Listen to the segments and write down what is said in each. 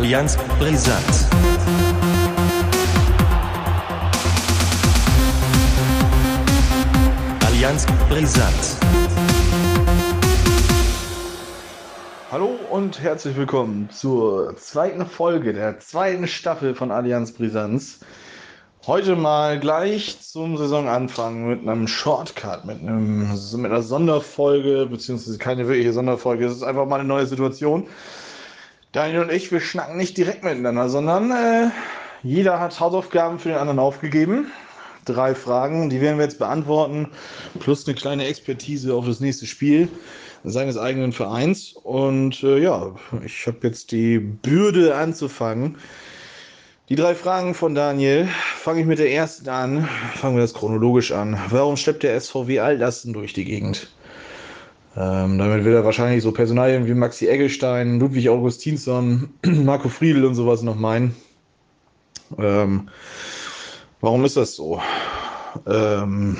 Allianz Brisant. Allianz Brisant. Hallo und herzlich willkommen zur zweiten Folge der zweiten Staffel von Allianz Brisanz. Heute mal gleich zum Saisonanfang mit einem Shortcut, mit, einem, mit einer Sonderfolge, beziehungsweise keine wirkliche Sonderfolge. Es ist einfach mal eine neue Situation. Daniel und ich, wir schnacken nicht direkt miteinander, sondern äh, jeder hat Hausaufgaben für den anderen aufgegeben. Drei Fragen, die werden wir jetzt beantworten, plus eine kleine Expertise auf das nächste Spiel seines eigenen Vereins. Und äh, ja, ich habe jetzt die Bürde anzufangen. Die drei Fragen von Daniel. Fange ich mit der ersten an. Fangen wir das chronologisch an. Warum schleppt der SVW Altlasten durch die Gegend? Ähm, damit will er wahrscheinlich so Personalien wie Maxi Eggestein, Ludwig Augustinsson, Marco Friedl und sowas noch meinen. Ähm, warum ist das so? Ähm,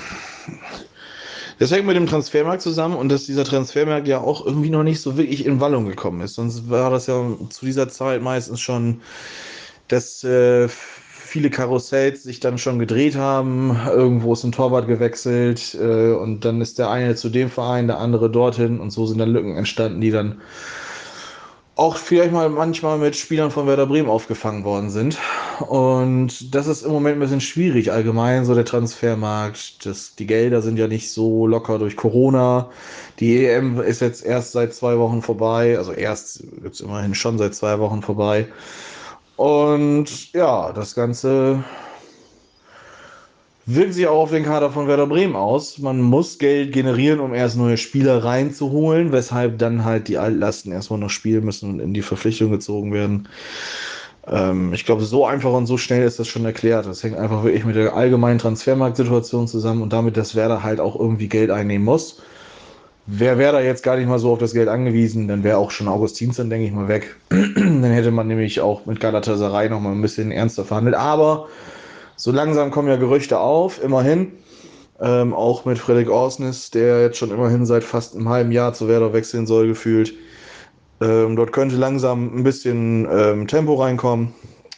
das hängt mit dem Transfermarkt zusammen und dass dieser Transfermarkt ja auch irgendwie noch nicht so wirklich in Wallung gekommen ist. Sonst war das ja zu dieser Zeit meistens schon dass äh, viele Karussells sich dann schon gedreht haben. Irgendwo ist ein Torwart gewechselt äh, und dann ist der eine zu dem Verein, der andere dorthin und so sind dann Lücken entstanden, die dann auch vielleicht mal manchmal mit Spielern von Werder Bremen aufgefangen worden sind. Und das ist im Moment ein bisschen schwierig allgemein, so der Transfermarkt. Das, die Gelder sind ja nicht so locker durch Corona. Die EM ist jetzt erst seit zwei Wochen vorbei, also erst jetzt immerhin schon seit zwei Wochen vorbei. Und ja, das Ganze wirkt sich auch auf den Kader von Werder Bremen aus. Man muss Geld generieren, um erst neue Spieler reinzuholen, weshalb dann halt die Altlasten erstmal noch spielen müssen und in die Verpflichtung gezogen werden. Ähm, ich glaube, so einfach und so schnell ist das schon erklärt. Das hängt einfach wirklich mit der allgemeinen Transfermarktsituation zusammen und damit, dass Werder halt auch irgendwie Geld einnehmen muss. Wer wäre da jetzt gar nicht mal so auf das Geld angewiesen, dann wäre auch schon Augustinsson, denke ich mal, weg. dann hätte man nämlich auch mit Galatasaray noch mal ein bisschen ernster verhandelt. Aber so langsam kommen ja Gerüchte auf, immerhin. Ähm, auch mit Frederik Orsnes, der jetzt schon immerhin seit fast einem halben Jahr zu Werder wechseln soll, gefühlt. Ähm, dort könnte langsam ein bisschen ähm, Tempo reinkommen.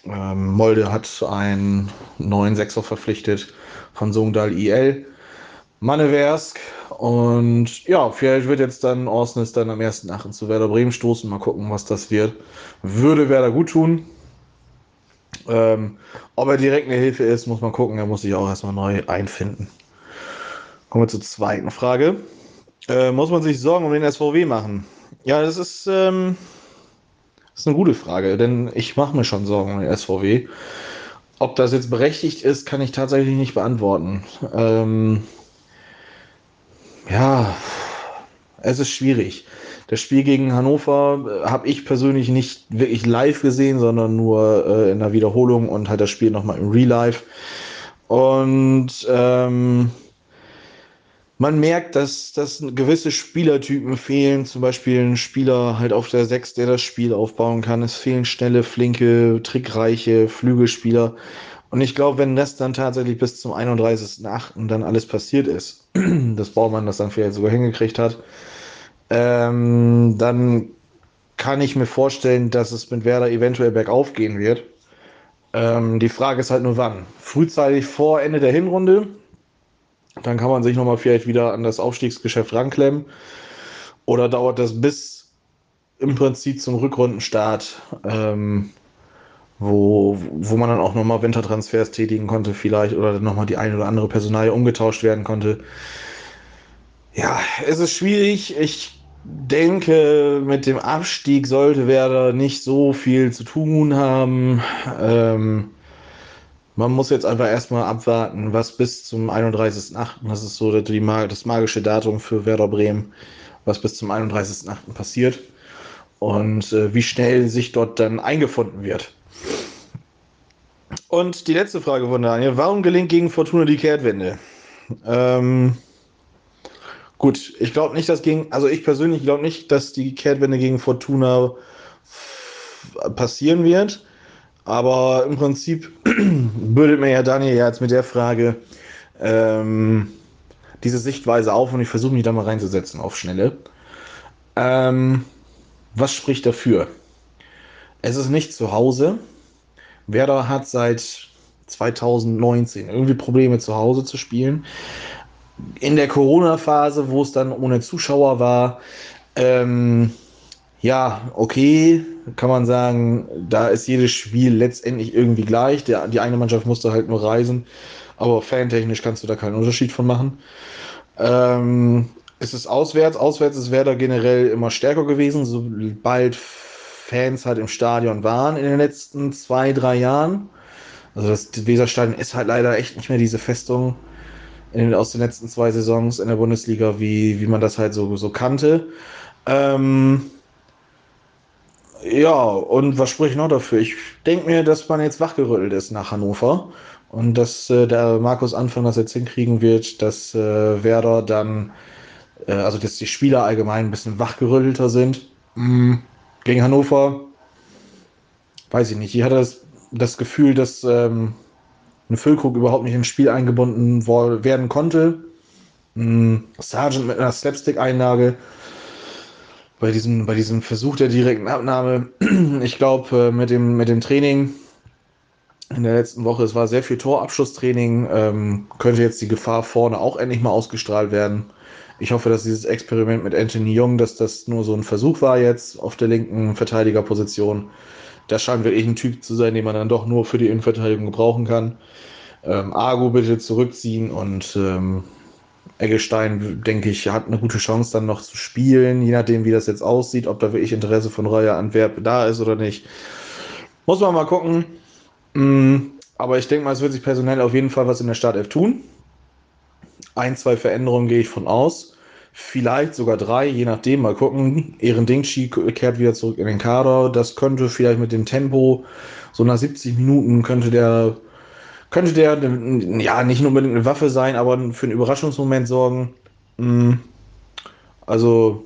Ähm, Molde hat einen neuen Sechser verpflichtet von Songdal IL. Manneversk. Und ja, vielleicht wird jetzt dann Orsnes dann am 1.8. zu Werder Bremen stoßen. Mal gucken, was das wird. Würde Werder gut tun. Ähm, ob er direkt eine Hilfe ist, muss man gucken. Er muss sich auch erstmal neu einfinden. Kommen wir zur zweiten Frage. Äh, muss man sich Sorgen um den SVW machen? Ja, das ist, ähm, das ist eine gute Frage, denn ich mache mir schon Sorgen um den SVW. Ob das jetzt berechtigt ist, kann ich tatsächlich nicht beantworten. Ähm, ja, es ist schwierig. Das Spiel gegen Hannover äh, habe ich persönlich nicht wirklich live gesehen, sondern nur äh, in der Wiederholung und halt das Spiel nochmal im Real Life. Und ähm, man merkt, dass, dass gewisse Spielertypen fehlen. Zum Beispiel ein Spieler halt auf der 6, der das Spiel aufbauen kann. Es fehlen schnelle, flinke, trickreiche Flügelspieler. Und ich glaube, wenn das dann tatsächlich bis zum 31.08. dann alles passiert ist, dass Baumann das dann vielleicht sogar hingekriegt hat, ähm, dann kann ich mir vorstellen, dass es mit Werder eventuell bergauf gehen wird. Ähm, die Frage ist halt nur wann. Frühzeitig vor Ende der Hinrunde, dann kann man sich nochmal vielleicht wieder an das Aufstiegsgeschäft ranklemmen. Oder dauert das bis im Prinzip zum Rückrundenstart, ähm, wo, wo man dann auch nochmal Wintertransfers tätigen konnte, vielleicht, oder dann nochmal die eine oder andere Personalie umgetauscht werden konnte. Ja, es ist schwierig. Ich denke, mit dem Abstieg sollte Werder nicht so viel zu tun haben. Ähm, man muss jetzt einfach erstmal abwarten, was bis zum 31.8., das ist so die, das magische Datum für Werder Bremen, was bis zum 31.8. passiert und äh, wie schnell sich dort dann eingefunden wird. Und die letzte Frage von Daniel: Warum gelingt gegen Fortuna die Kehrtwende? Ähm, gut, ich glaube nicht, dass gegen, also ich persönlich glaube nicht, dass die Kehrtwende gegen Fortuna passieren wird. Aber im Prinzip bürdet mir ja Daniel jetzt mit der Frage ähm, diese Sichtweise auf und ich versuche mich da mal reinzusetzen auf Schnelle. Ähm, was spricht dafür? es ist nicht zu Hause. Werder hat seit 2019 irgendwie Probleme zu Hause zu spielen. In der Corona-Phase, wo es dann ohne Zuschauer war, ähm, ja, okay, kann man sagen, da ist jedes Spiel letztendlich irgendwie gleich. Der, die eine Mannschaft musste halt nur reisen, aber fantechnisch kannst du da keinen Unterschied von machen. Ähm, es ist auswärts. Auswärts ist Werder generell immer stärker gewesen, sobald Fans halt im Stadion waren in den letzten zwei, drei Jahren. Also das Weserstadion ist halt leider echt nicht mehr diese Festung in, aus den letzten zwei Saisons in der Bundesliga, wie, wie man das halt so, so kannte. Ähm, ja, und was spricht noch dafür? Ich denke mir, dass man jetzt wachgerüttelt ist nach Hannover und dass äh, der Markus Anfang das jetzt hinkriegen wird, dass äh, Werder dann, äh, also dass die Spieler allgemein ein bisschen wachgerüttelter sind. Mhm. Gegen Hannover, weiß ich nicht. Ich hatte das, das Gefühl, dass ähm, ein Füllkrug überhaupt nicht ins Spiel eingebunden werden konnte. Mhm. Sargent mit einer Slapstick-Einlage bei diesem, bei diesem Versuch der direkten Abnahme. Ich glaube, äh, mit dem, mit dem Training in der letzten Woche, es war sehr viel Torabschlusstraining, ähm, könnte jetzt die Gefahr vorne auch endlich mal ausgestrahlt werden. Ich hoffe, dass dieses Experiment mit Anthony Young, dass das nur so ein Versuch war jetzt auf der linken Verteidigerposition. Das scheint wirklich ein Typ zu sein, den man dann doch nur für die Innenverteidigung gebrauchen kann. Ähm, Argo bitte zurückziehen und ähm, Eggestein, denke ich, hat eine gute Chance dann noch zu spielen, je nachdem, wie das jetzt aussieht, ob da wirklich Interesse von Royer Antwerp da ist oder nicht. Muss man mal gucken. Mm, aber ich denke mal, es wird sich personell auf jeden Fall was in der Startelf tun. Ein, zwei Veränderungen gehe ich von aus. Vielleicht sogar drei, je nachdem. Mal gucken. Ehren Dingshi kehrt wieder zurück in den Kader. Das könnte vielleicht mit dem Tempo, so nach 70 Minuten könnte der könnte der ja nicht nur unbedingt eine Waffe sein, aber für einen Überraschungsmoment sorgen. Hm. Also,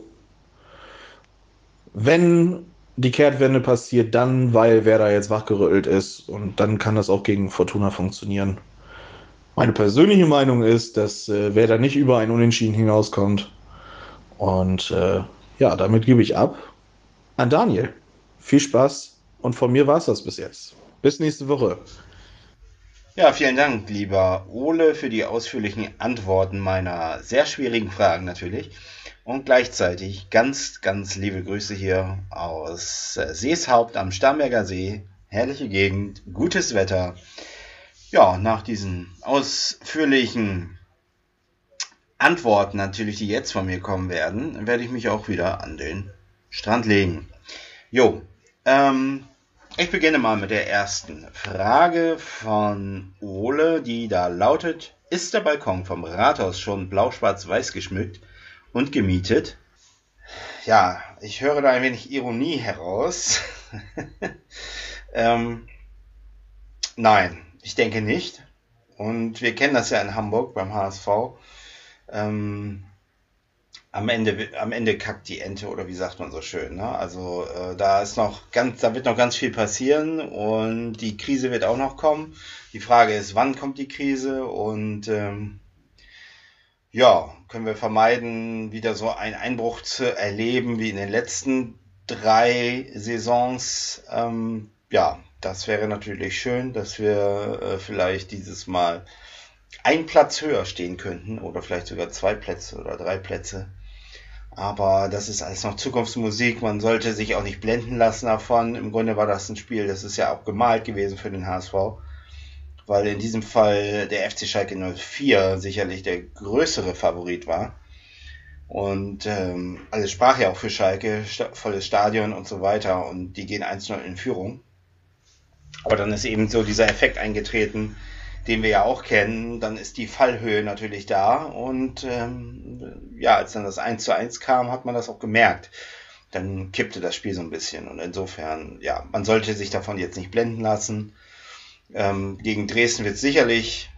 wenn die Kehrtwende passiert, dann, weil wer da jetzt wachgerüttelt ist und dann kann das auch gegen Fortuna funktionieren. Meine persönliche Meinung ist, dass äh, wer da nicht über ein Unentschieden hinauskommt. Und äh, ja, damit gebe ich ab an Daniel. Viel Spaß und von mir war es das bis jetzt. Bis nächste Woche. Ja, vielen Dank, lieber Ole, für die ausführlichen Antworten meiner sehr schwierigen Fragen natürlich. Und gleichzeitig ganz, ganz liebe Grüße hier aus äh, Seeshaupt am Starnberger See. Herrliche Gegend, gutes Wetter. Ja, nach diesen ausführlichen Antworten natürlich, die jetzt von mir kommen werden, werde ich mich auch wieder an den Strand legen. Jo, ähm, ich beginne mal mit der ersten Frage von Ole, die da lautet: Ist der Balkon vom Rathaus schon blau-schwarz-weiß geschmückt und gemietet? Ja, ich höre da ein wenig Ironie heraus. ähm, nein, ich denke nicht. Und wir kennen das ja in Hamburg beim HSV. Ähm, am Ende, am Ende kackt die Ente oder wie sagt man so schön. Ne? Also äh, da ist noch ganz, da wird noch ganz viel passieren und die Krise wird auch noch kommen. Die Frage ist, wann kommt die Krise und ähm, ja, können wir vermeiden, wieder so einen Einbruch zu erleben wie in den letzten drei Saisons. Ähm, ja, das wäre natürlich schön, dass wir äh, vielleicht dieses Mal ein Platz höher stehen könnten oder vielleicht sogar zwei Plätze oder drei Plätze. Aber das ist alles noch Zukunftsmusik. Man sollte sich auch nicht blenden lassen davon. Im Grunde war das ein Spiel, das ist ja auch gemalt gewesen für den HSV. Weil in diesem Fall der FC Schalke 04 sicherlich der größere Favorit war. Und ähm, alles sprach ja auch für Schalke, volles Stadion und so weiter. Und die gehen 1-0 in Führung. Aber dann ist eben so dieser Effekt eingetreten, den wir ja auch kennen, dann ist die Fallhöhe natürlich da. Und ähm, ja, als dann das 1 zu 1 kam, hat man das auch gemerkt. Dann kippte das Spiel so ein bisschen. Und insofern, ja, man sollte sich davon jetzt nicht blenden lassen. Ähm, gegen Dresden wird es sicherlich,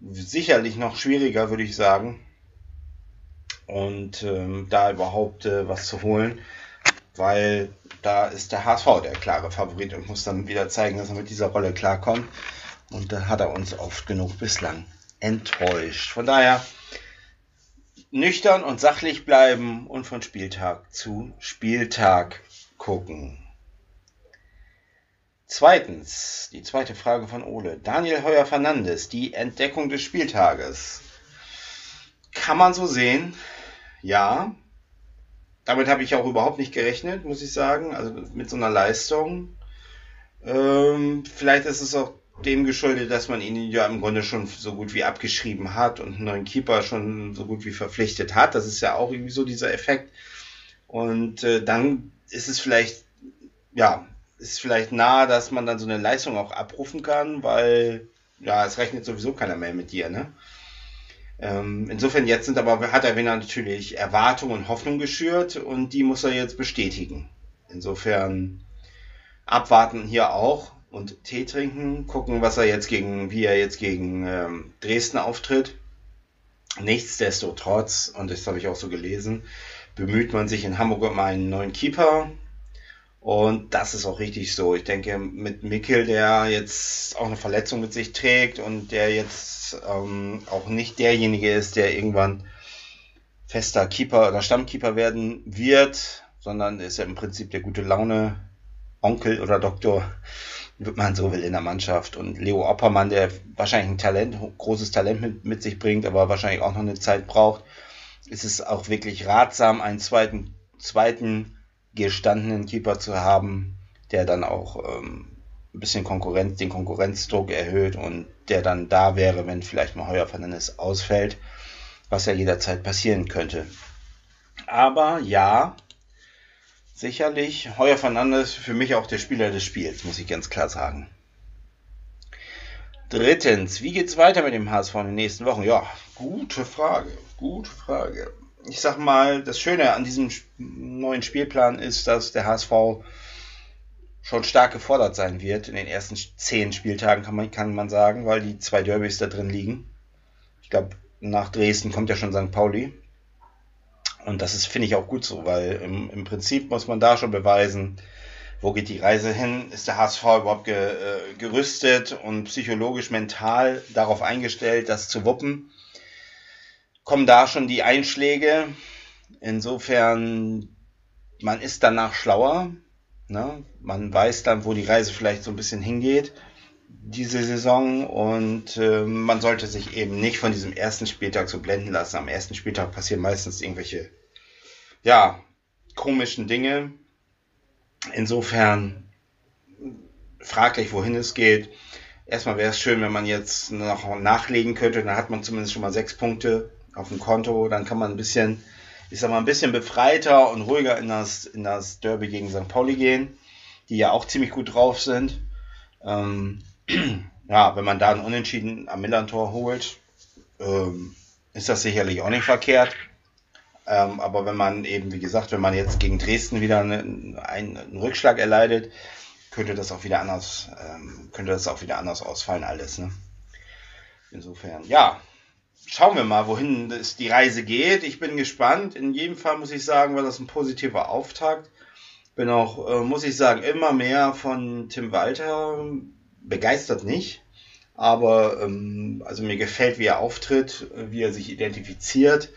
sicherlich noch schwieriger, würde ich sagen. Und ähm, da überhaupt äh, was zu holen, weil da ist der HSV der klare Favorit und muss dann wieder zeigen, dass er mit dieser Rolle klarkommt. Und da hat er uns oft genug bislang enttäuscht. Von daher nüchtern und sachlich bleiben und von Spieltag zu Spieltag gucken. Zweitens, die zweite Frage von Ole. Daniel Heuer Fernandes, die Entdeckung des Spieltages. Kann man so sehen? Ja. Damit habe ich auch überhaupt nicht gerechnet, muss ich sagen. Also mit so einer Leistung. Ähm, vielleicht ist es auch dem geschuldet, dass man ihn ja im Grunde schon so gut wie abgeschrieben hat und einen neuen Keeper schon so gut wie verpflichtet hat. Das ist ja auch irgendwie so dieser Effekt. Und äh, dann ist es vielleicht, ja, ist vielleicht nahe, dass man dann so eine Leistung auch abrufen kann, weil ja, es rechnet sowieso keiner mehr mit dir, ne? Ähm, insofern jetzt sind aber, hat er wieder natürlich Erwartungen und Hoffnung geschürt und die muss er jetzt bestätigen. Insofern abwarten hier auch und Tee trinken, gucken, was er jetzt gegen, wie er jetzt gegen ähm, Dresden auftritt. Nichtsdestotrotz, und das habe ich auch so gelesen, bemüht man sich in Hamburg um einen neuen Keeper. Und das ist auch richtig so. Ich denke, mit Mikkel, der jetzt auch eine Verletzung mit sich trägt und der jetzt ähm, auch nicht derjenige ist, der irgendwann fester Keeper oder Stammkeeper werden wird, sondern ist ja im Prinzip der gute Laune Onkel oder Doktor, wenn man so will, in der Mannschaft. Und Leo Oppermann, der wahrscheinlich ein Talent, großes Talent mit, mit sich bringt, aber wahrscheinlich auch noch eine Zeit braucht, ist es auch wirklich ratsam, einen zweiten, zweiten gestandenen Keeper zu haben, der dann auch ähm, ein bisschen Konkurrenz, den Konkurrenzdruck erhöht und der dann da wäre, wenn vielleicht mal Heuer Fernandes ausfällt, was ja jederzeit passieren könnte. Aber ja, sicherlich Heuer Fernandes für mich auch der Spieler des Spiels, muss ich ganz klar sagen. Drittens, wie geht's weiter mit dem HSV in den nächsten Wochen? Ja, gute Frage, gute Frage ich sag mal, das Schöne an diesem neuen Spielplan ist, dass der HSV schon stark gefordert sein wird in den ersten zehn Spieltagen, kann man, kann man sagen, weil die zwei Derbys da drin liegen. Ich glaube, nach Dresden kommt ja schon St. Pauli. Und das ist, finde ich, auch gut so, weil im, im Prinzip muss man da schon beweisen, wo geht die Reise hin? Ist der HSV überhaupt ge, äh, gerüstet und psychologisch, mental darauf eingestellt, das zu wuppen? kommen da schon die Einschläge. Insofern, man ist danach schlauer. Ne? Man weiß dann, wo die Reise vielleicht so ein bisschen hingeht, diese Saison. Und äh, man sollte sich eben nicht von diesem ersten Spieltag so blenden lassen. Am ersten Spieltag passieren meistens irgendwelche, ja, komischen Dinge. Insofern fraglich, wohin es geht. Erstmal wäre es schön, wenn man jetzt noch nachlegen könnte. Dann hat man zumindest schon mal sechs Punkte auf dem Konto, dann kann man ein bisschen, ich sag mal, ein bisschen befreiter und ruhiger in das, in das Derby gegen St. Pauli gehen, die ja auch ziemlich gut drauf sind. Ähm, ja, wenn man da einen Unentschieden am Millantor holt, ähm, ist das sicherlich auch nicht verkehrt. Ähm, aber wenn man eben, wie gesagt, wenn man jetzt gegen Dresden wieder einen, einen Rückschlag erleidet, könnte das auch wieder anders, ähm, könnte das auch wieder anders ausfallen alles. Ne? Insofern, ja, schauen wir mal, wohin es die Reise geht. Ich bin gespannt. In jedem Fall muss ich sagen, war das ein positiver Auftakt. Bin auch, äh, muss ich sagen, immer mehr von Tim Walter begeistert nicht. Aber ähm, also mir gefällt, wie er auftritt, wie er sich identifiziert,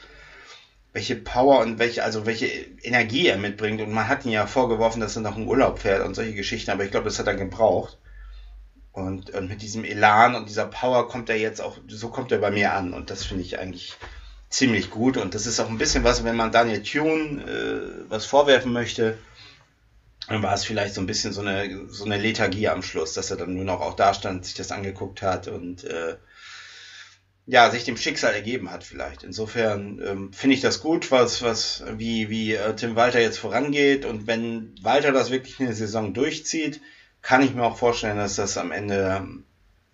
welche Power und welche, also welche Energie er mitbringt. Und man hat ihn ja vorgeworfen, dass er noch einen Urlaub fährt und solche Geschichten, aber ich glaube, das hat er gebraucht. Und, und mit diesem Elan und dieser Power kommt er jetzt auch, so kommt er bei mir an. Und das finde ich eigentlich ziemlich gut. Und das ist auch ein bisschen was, wenn man Daniel Tune äh, was vorwerfen möchte, dann war es vielleicht so ein bisschen so eine, so eine Lethargie am Schluss, dass er dann nur noch auch da stand, sich das angeguckt hat und äh, ja, sich dem Schicksal ergeben hat vielleicht. Insofern ähm, finde ich das gut, was, was, wie, wie äh, Tim Walter jetzt vorangeht. Und wenn Walter das wirklich eine Saison durchzieht, kann ich mir auch vorstellen, dass das am Ende,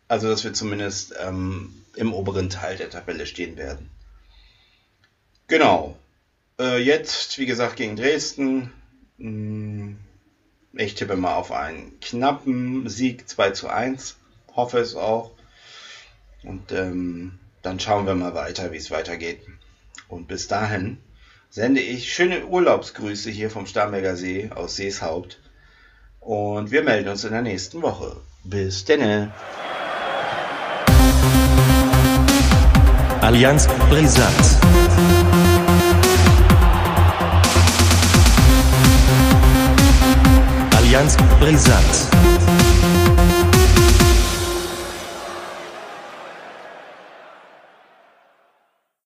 also dass wir zumindest ähm, im oberen Teil der Tabelle stehen werden. Genau. Äh, jetzt, wie gesagt, gegen Dresden. Hm, ich tippe mal auf einen knappen Sieg 2 zu 1. Hoffe es auch. Und ähm, dann schauen wir mal weiter, wie es weitergeht. Und bis dahin sende ich schöne Urlaubsgrüße hier vom Starnberger See aus Seeshaupt. Und wir melden uns in der nächsten Woche. Bis denne. Allianz Brisant. Allianz Brisant.